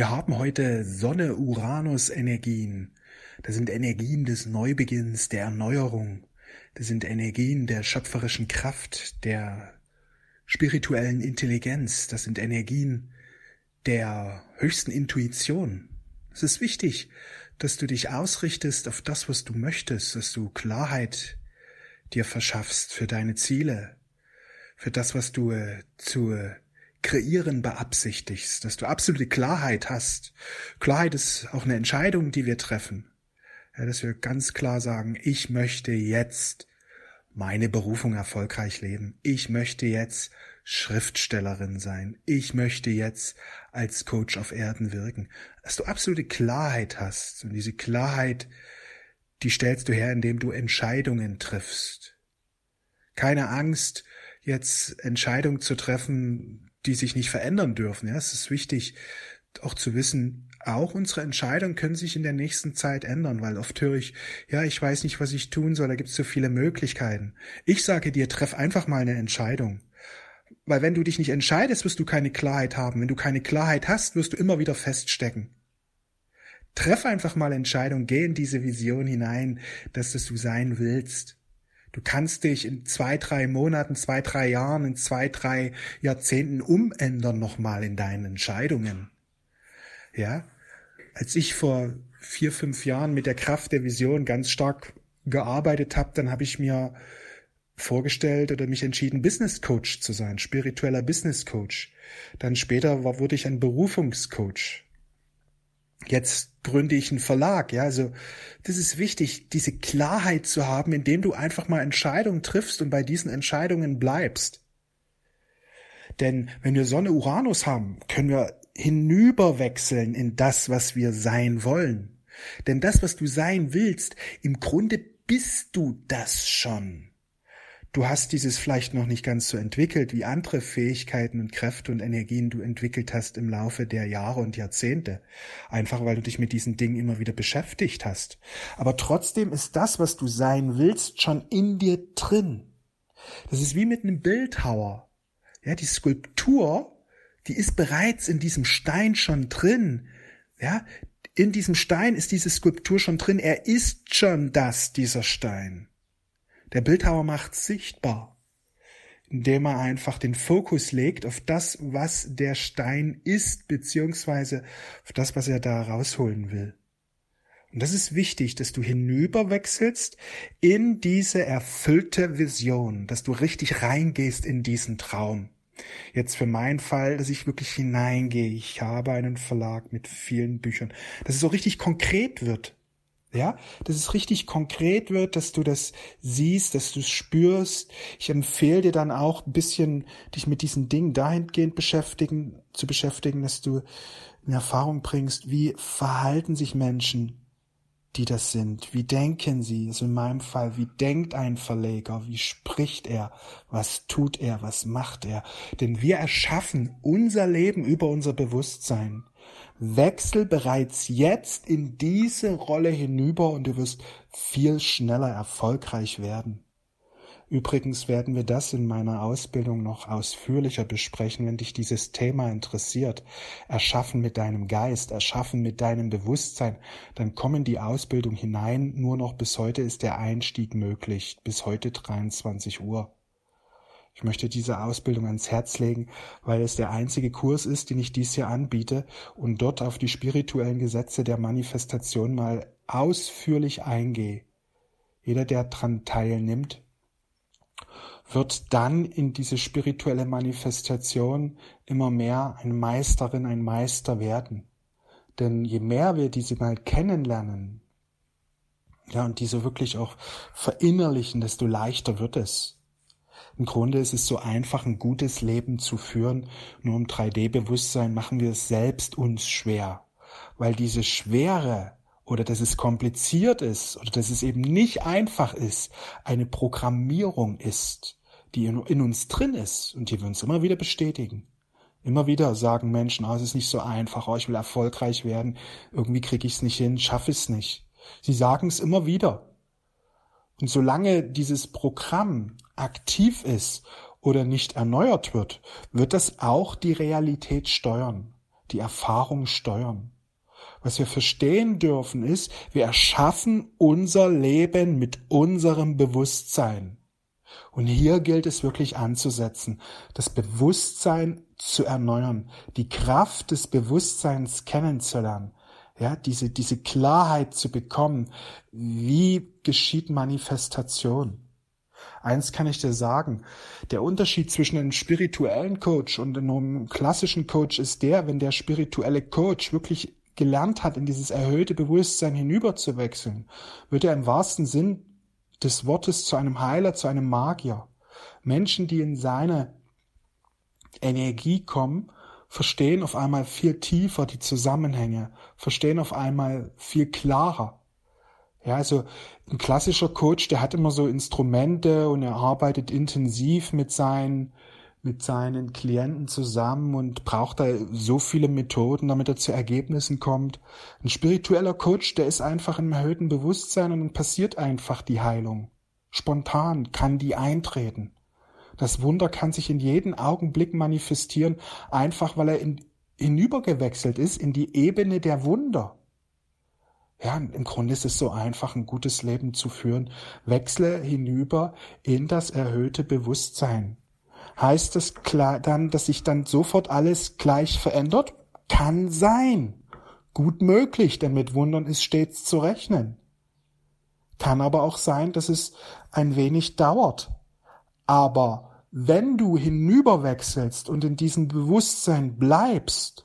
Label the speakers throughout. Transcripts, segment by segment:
Speaker 1: Wir haben heute Sonne-Uranus-Energien. Das sind Energien des Neubeginns, der Erneuerung. Das sind Energien der schöpferischen Kraft, der spirituellen Intelligenz. Das sind Energien der höchsten Intuition. Es ist wichtig, dass du dich ausrichtest auf das, was du möchtest, dass du Klarheit dir verschaffst für deine Ziele, für das, was du äh, zu kreieren beabsichtigst, dass du absolute Klarheit hast. Klarheit ist auch eine Entscheidung, die wir treffen. Ja, dass wir ganz klar sagen, ich möchte jetzt meine Berufung erfolgreich leben. Ich möchte jetzt Schriftstellerin sein. Ich möchte jetzt als Coach auf Erden wirken. Dass du absolute Klarheit hast. Und diese Klarheit, die stellst du her, indem du Entscheidungen triffst. Keine Angst, jetzt Entscheidungen zu treffen, die sich nicht verändern dürfen. Ja, es ist wichtig, auch zu wissen, auch unsere Entscheidungen können sich in der nächsten Zeit ändern, weil oft höre ich, ja, ich weiß nicht, was ich tun soll, da gibt es so viele Möglichkeiten. Ich sage dir, treff einfach mal eine Entscheidung. Weil wenn du dich nicht entscheidest, wirst du keine Klarheit haben. Wenn du keine Klarheit hast, wirst du immer wieder feststecken. Treff einfach mal Entscheidung, geh in diese Vision hinein, dass das du sein willst. Du kannst dich in zwei, drei Monaten, zwei, drei Jahren, in zwei, drei Jahrzehnten umändern nochmal in deinen Entscheidungen. Ja, als ich vor vier, fünf Jahren mit der Kraft der Vision ganz stark gearbeitet habe, dann habe ich mir vorgestellt oder mich entschieden, Business Coach zu sein, spiritueller Business Coach. Dann später war, wurde ich ein Berufungscoach. Jetzt gründe ich einen Verlag, ja, also das ist wichtig, diese Klarheit zu haben, indem du einfach mal Entscheidungen triffst und bei diesen Entscheidungen bleibst. Denn wenn wir Sonne Uranus haben, können wir hinüberwechseln in das, was wir sein wollen. Denn das, was du sein willst, im Grunde bist du das schon. Du hast dieses vielleicht noch nicht ganz so entwickelt, wie andere Fähigkeiten und Kräfte und Energien du entwickelt hast im Laufe der Jahre und Jahrzehnte. Einfach weil du dich mit diesen Dingen immer wieder beschäftigt hast. Aber trotzdem ist das, was du sein willst, schon in dir drin. Das ist wie mit einem Bildhauer. Ja, die Skulptur die ist bereits in diesem Stein schon drin. Ja, in diesem Stein ist diese Skulptur schon drin. Er ist schon das, dieser Stein. Der Bildhauer macht sichtbar, indem er einfach den Fokus legt auf das, was der Stein ist, beziehungsweise auf das, was er da rausholen will. Und das ist wichtig, dass du hinüberwechselst in diese erfüllte Vision, dass du richtig reingehst in diesen Traum. Jetzt für meinen Fall, dass ich wirklich hineingehe. Ich habe einen Verlag mit vielen Büchern. Dass es so richtig konkret wird. Ja, dass es richtig konkret wird, dass du das siehst, dass du es spürst. Ich empfehle dir dann auch ein bisschen, dich mit diesen Dingen dahingehend beschäftigen, zu beschäftigen, dass du in Erfahrung bringst, wie verhalten sich Menschen die das sind. Wie denken sie? Also in meinem Fall, wie denkt ein Verleger? Wie spricht er? Was tut er? Was macht er? Denn wir erschaffen unser Leben über unser Bewusstsein. Wechsel bereits jetzt in diese Rolle hinüber und du wirst viel schneller erfolgreich werden. Übrigens werden wir das in meiner Ausbildung noch ausführlicher besprechen, wenn dich dieses Thema interessiert. Erschaffen mit deinem Geist, erschaffen mit deinem Bewusstsein, dann komm in die Ausbildung hinein. Nur noch bis heute ist der Einstieg möglich, bis heute 23 Uhr. Ich möchte diese Ausbildung ans Herz legen, weil es der einzige Kurs ist, den ich dies Jahr anbiete und dort auf die spirituellen Gesetze der Manifestation mal ausführlich eingehe. Jeder, der dran teilnimmt, wird dann in diese spirituelle Manifestation immer mehr eine Meisterin, ein Meister werden. Denn je mehr wir diese mal kennenlernen, ja, und diese wirklich auch verinnerlichen, desto leichter wird es. Im Grunde ist es so einfach, ein gutes Leben zu führen. Nur im 3D-Bewusstsein machen wir es selbst uns schwer. Weil diese Schwere oder dass es kompliziert ist oder dass es eben nicht einfach ist, eine Programmierung ist die in, uns drin ist und die wir uns immer wieder bestätigen. Immer wieder sagen Menschen, oh, es ist nicht so einfach, oh, ich will erfolgreich werden, irgendwie kriege ich es nicht hin, schaffe es nicht. Sie sagen es immer wieder. Und solange dieses Programm aktiv ist oder nicht erneuert wird, wird das auch die Realität steuern. die Erfahrung steuern. Was wir verstehen dürfen ist, wir erschaffen unser Leben mit unserem Bewusstsein. Und hier gilt es wirklich anzusetzen, das Bewusstsein zu erneuern, die Kraft des Bewusstseins kennenzulernen, ja, diese, diese Klarheit zu bekommen, wie geschieht Manifestation. Eins kann ich dir sagen, der Unterschied zwischen einem spirituellen Coach und einem klassischen Coach ist der, wenn der spirituelle Coach wirklich gelernt hat, in dieses erhöhte Bewusstsein hinüberzuwechseln, wird er im wahrsten Sinn des Wortes zu einem Heiler, zu einem Magier. Menschen, die in seine Energie kommen, verstehen auf einmal viel tiefer die Zusammenhänge, verstehen auf einmal viel klarer. Ja, also ein klassischer Coach, der hat immer so Instrumente und er arbeitet intensiv mit seinen mit seinen Klienten zusammen und braucht da so viele Methoden, damit er zu Ergebnissen kommt. Ein spiritueller Coach, der ist einfach im erhöhten Bewusstsein und dann passiert einfach die Heilung. Spontan kann die eintreten. Das Wunder kann sich in jedem Augenblick manifestieren, einfach weil er in, hinübergewechselt ist in die Ebene der Wunder. Ja, im Grunde ist es so einfach, ein gutes Leben zu führen. Wechsle hinüber in das erhöhte Bewusstsein. Heißt das klar dann, dass sich dann sofort alles gleich verändert? Kann sein. Gut möglich, denn mit Wundern ist stets zu rechnen. Kann aber auch sein, dass es ein wenig dauert. Aber wenn du hinüberwechselst und in diesem Bewusstsein bleibst,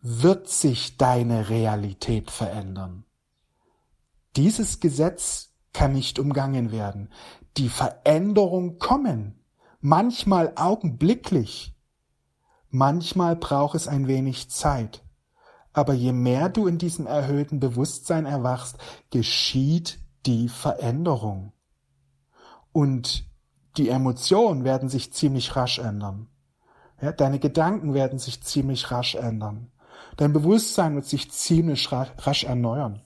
Speaker 1: wird sich deine Realität verändern. Dieses Gesetz kann nicht umgangen werden. Die Veränderung kommen, manchmal augenblicklich, manchmal braucht es ein wenig Zeit. Aber je mehr du in diesem erhöhten Bewusstsein erwachst, geschieht die Veränderung. Und die Emotionen werden sich ziemlich rasch ändern. Ja, deine Gedanken werden sich ziemlich rasch ändern. Dein Bewusstsein wird sich ziemlich rasch erneuern.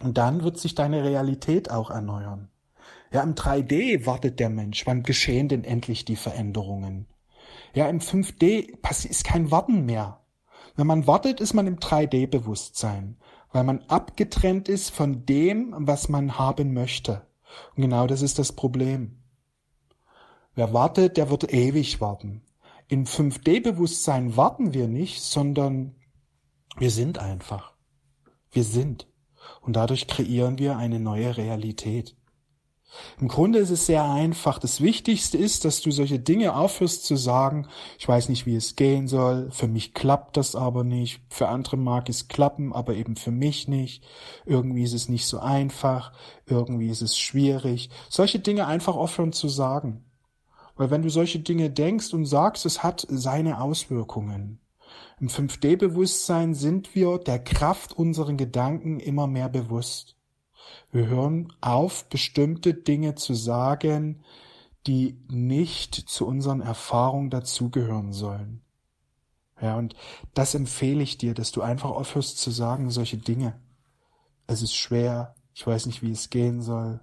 Speaker 1: Und dann wird sich deine Realität auch erneuern. Ja, im 3D wartet der Mensch. Wann geschehen denn endlich die Veränderungen? Ja, im 5D ist kein Warten mehr. Wenn man wartet, ist man im 3D-Bewusstsein, weil man abgetrennt ist von dem, was man haben möchte. Und genau das ist das Problem. Wer wartet, der wird ewig warten. In 5D-Bewusstsein warten wir nicht, sondern wir sind einfach. Wir sind. Und dadurch kreieren wir eine neue Realität. Im Grunde ist es sehr einfach. Das Wichtigste ist, dass du solche Dinge aufhörst zu sagen, ich weiß nicht, wie es gehen soll, für mich klappt das aber nicht, für andere mag es klappen, aber eben für mich nicht, irgendwie ist es nicht so einfach, irgendwie ist es schwierig. Solche Dinge einfach aufhören zu sagen. Weil wenn du solche Dinge denkst und sagst, es hat seine Auswirkungen. Im 5D-Bewusstsein sind wir der Kraft unseren Gedanken immer mehr bewusst. Wir hören auf, bestimmte Dinge zu sagen, die nicht zu unseren Erfahrungen dazugehören sollen. Ja, und das empfehle ich dir, dass du einfach aufhörst zu sagen solche Dinge. Es ist schwer, ich weiß nicht, wie es gehen soll,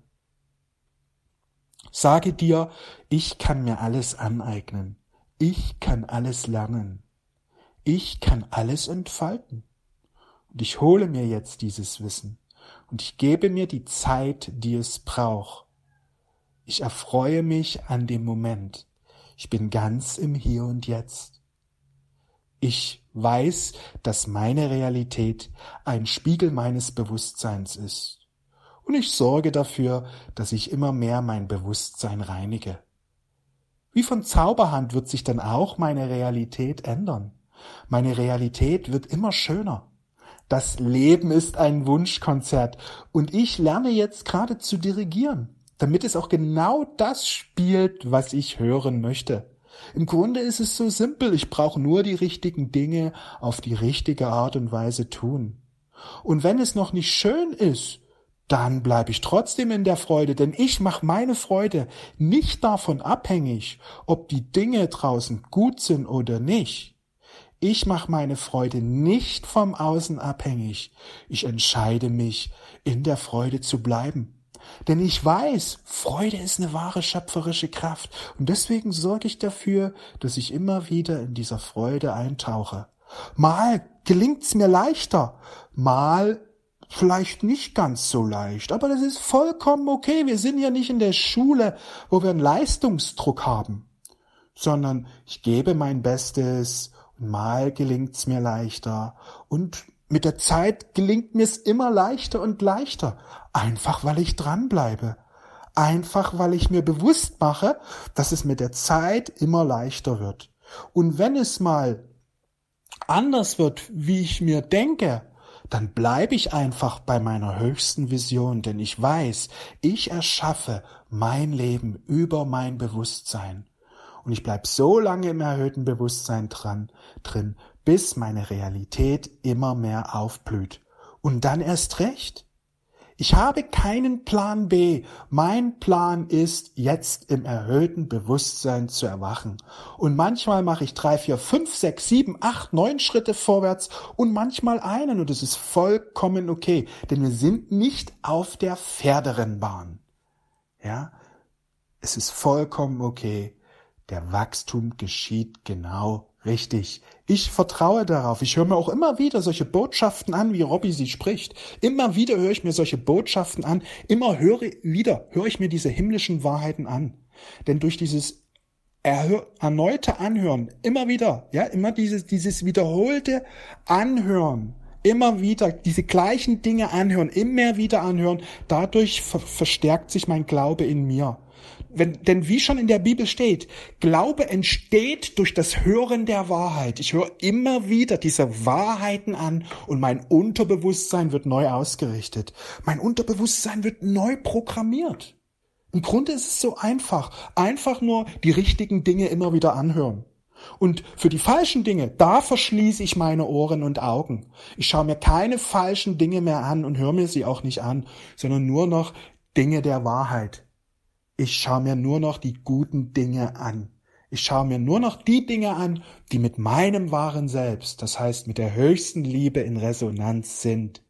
Speaker 1: Sage dir, ich kann mir alles aneignen. Ich kann alles lernen. Ich kann alles entfalten. Und ich hole mir jetzt dieses Wissen und ich gebe mir die Zeit, die es braucht. Ich erfreue mich an dem Moment. Ich bin ganz im Hier und Jetzt. Ich weiß, dass meine Realität ein Spiegel meines Bewusstseins ist und ich sorge dafür, dass ich immer mehr mein Bewusstsein reinige. Wie von Zauberhand wird sich dann auch meine Realität ändern. Meine Realität wird immer schöner. Das Leben ist ein Wunschkonzert und ich lerne jetzt gerade zu dirigieren, damit es auch genau das spielt, was ich hören möchte. Im Grunde ist es so simpel, ich brauche nur die richtigen Dinge auf die richtige Art und Weise tun. Und wenn es noch nicht schön ist, dann bleibe ich trotzdem in der Freude, denn ich mache meine Freude nicht davon abhängig, ob die Dinge draußen gut sind oder nicht. Ich mache meine Freude nicht vom Außen abhängig. Ich entscheide mich, in der Freude zu bleiben. Denn ich weiß, Freude ist eine wahre schöpferische Kraft. Und deswegen sorge ich dafür, dass ich immer wieder in dieser Freude eintauche. Mal gelingt's mir leichter, mal vielleicht nicht ganz so leicht, aber das ist vollkommen okay. Wir sind ja nicht in der Schule, wo wir einen Leistungsdruck haben, sondern ich gebe mein Bestes und mal gelingt's mir leichter und mit der Zeit gelingt mir's immer leichter und leichter, einfach weil ich dranbleibe. Einfach weil ich mir bewusst mache, dass es mit der Zeit immer leichter wird. Und wenn es mal anders wird, wie ich mir denke, dann bleibe ich einfach bei meiner höchsten Vision, denn ich weiß, ich erschaffe mein Leben über mein Bewusstsein. Und ich bleib so lange im erhöhten Bewusstsein dran, drin, bis meine Realität immer mehr aufblüht. Und dann erst recht. Ich habe keinen Plan B. Mein Plan ist, jetzt im erhöhten Bewusstsein zu erwachen. Und manchmal mache ich drei, vier, fünf, sechs, sieben, acht, neun Schritte vorwärts und manchmal einen. Und es ist vollkommen okay, denn wir sind nicht auf der Pferderennbahn. Ja, es ist vollkommen okay. Der Wachstum geschieht genau Richtig. Ich vertraue darauf. Ich höre mir auch immer wieder solche Botschaften an, wie Robby sie spricht. Immer wieder höre ich mir solche Botschaften an. Immer höre wieder höre ich mir diese himmlischen Wahrheiten an. Denn durch dieses erneute Anhören, immer wieder, ja, immer dieses, dieses wiederholte Anhören, immer wieder diese gleichen Dinge anhören, immer wieder anhören, dadurch ver verstärkt sich mein Glaube in mir. Wenn, denn wie schon in der Bibel steht, Glaube entsteht durch das Hören der Wahrheit. Ich höre immer wieder diese Wahrheiten an und mein Unterbewusstsein wird neu ausgerichtet. Mein Unterbewusstsein wird neu programmiert. Im Grunde ist es so einfach. Einfach nur die richtigen Dinge immer wieder anhören. Und für die falschen Dinge, da verschließe ich meine Ohren und Augen. Ich schaue mir keine falschen Dinge mehr an und höre mir sie auch nicht an, sondern nur noch Dinge der Wahrheit. Ich schaue mir nur noch die guten Dinge an. Ich schaue mir nur noch die Dinge an, die mit meinem wahren Selbst, das heißt mit der höchsten Liebe in Resonanz sind.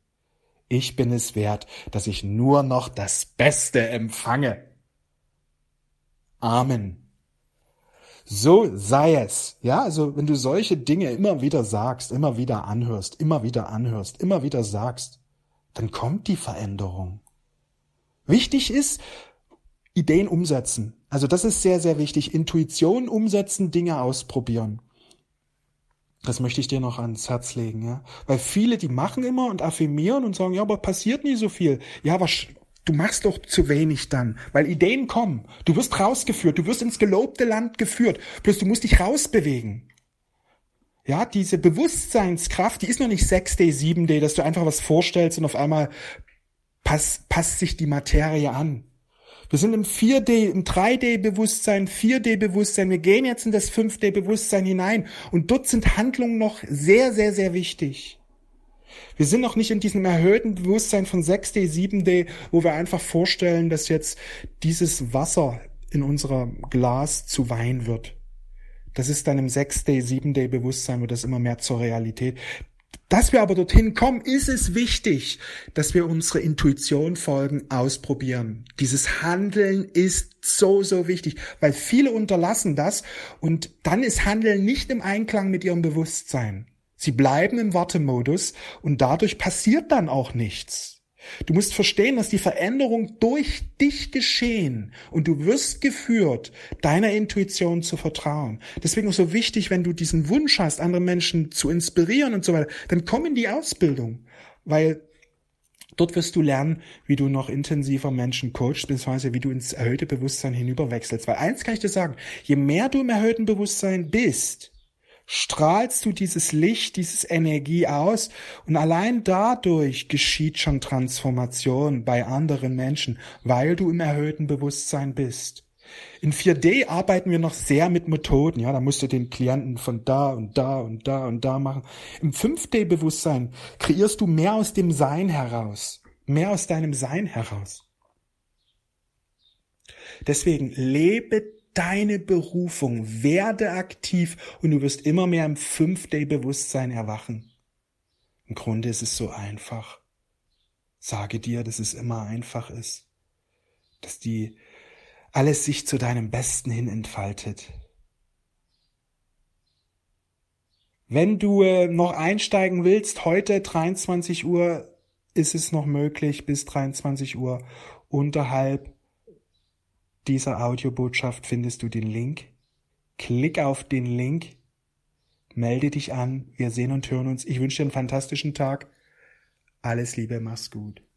Speaker 1: Ich bin es wert, dass ich nur noch das Beste empfange. Amen. So sei es. Ja, also wenn du solche Dinge immer wieder sagst, immer wieder anhörst, immer wieder anhörst, immer wieder sagst, dann kommt die Veränderung. Wichtig ist, Ideen umsetzen. Also das ist sehr, sehr wichtig. Intuition umsetzen, Dinge ausprobieren. Das möchte ich dir noch ans Herz legen, ja. Weil viele, die machen immer und affirmieren und sagen, ja, aber passiert nie so viel. Ja, aber du machst doch zu wenig dann, weil Ideen kommen. Du wirst rausgeführt, du wirst ins gelobte Land geführt. Bloß du musst dich rausbewegen. Ja, diese Bewusstseinskraft, die ist noch nicht 6D, 7D, dass du einfach was vorstellst und auf einmal passt, passt sich die Materie an. Wir sind im 4D, im 3D-Bewusstsein, 4D-Bewusstsein. Wir gehen jetzt in das 5D-Bewusstsein hinein. Und dort sind Handlungen noch sehr, sehr, sehr wichtig. Wir sind noch nicht in diesem erhöhten Bewusstsein von 6D, 7D, wo wir einfach vorstellen, dass jetzt dieses Wasser in unserem Glas zu Wein wird. Das ist dann im 6D, 7D Bewusstsein, wird das immer mehr zur Realität. Dass wir aber dorthin kommen, ist es wichtig, dass wir unsere Intuition folgen, ausprobieren. Dieses Handeln ist so, so wichtig, weil viele unterlassen das und dann ist Handeln nicht im Einklang mit ihrem Bewusstsein. Sie bleiben im Wartemodus und dadurch passiert dann auch nichts. Du musst verstehen, dass die Veränderung durch dich geschehen und du wirst geführt, deiner Intuition zu vertrauen. Deswegen ist so wichtig, wenn du diesen Wunsch hast, andere Menschen zu inspirieren und so weiter, dann komm in die Ausbildung, weil dort wirst du lernen, wie du noch intensiver Menschen coachst, beziehungsweise wie du ins erhöhte Bewusstsein hinüberwechselst. Weil eins kann ich dir sagen, je mehr du im erhöhten Bewusstsein bist, strahlst du dieses Licht, dieses Energie aus und allein dadurch geschieht schon Transformation bei anderen Menschen, weil du im erhöhten Bewusstsein bist. In 4D arbeiten wir noch sehr mit Methoden, ja, da musst du den Klienten von da und da und da und da machen. Im 5D-Bewusstsein kreierst du mehr aus dem Sein heraus, mehr aus deinem Sein heraus. Deswegen lebe deine Berufung, werde aktiv und du wirst immer mehr im Fünf-Day-Bewusstsein erwachen. Im Grunde ist es so einfach. Sage dir, dass es immer einfach ist, dass die alles sich zu deinem Besten hin entfaltet. Wenn du äh, noch einsteigen willst, heute 23 Uhr ist es noch möglich, bis 23 Uhr unterhalb dieser Audiobotschaft findest du den Link. Klick auf den Link, melde dich an, wir sehen und hören uns. Ich wünsche dir einen fantastischen Tag. Alles Liebe, mach's gut.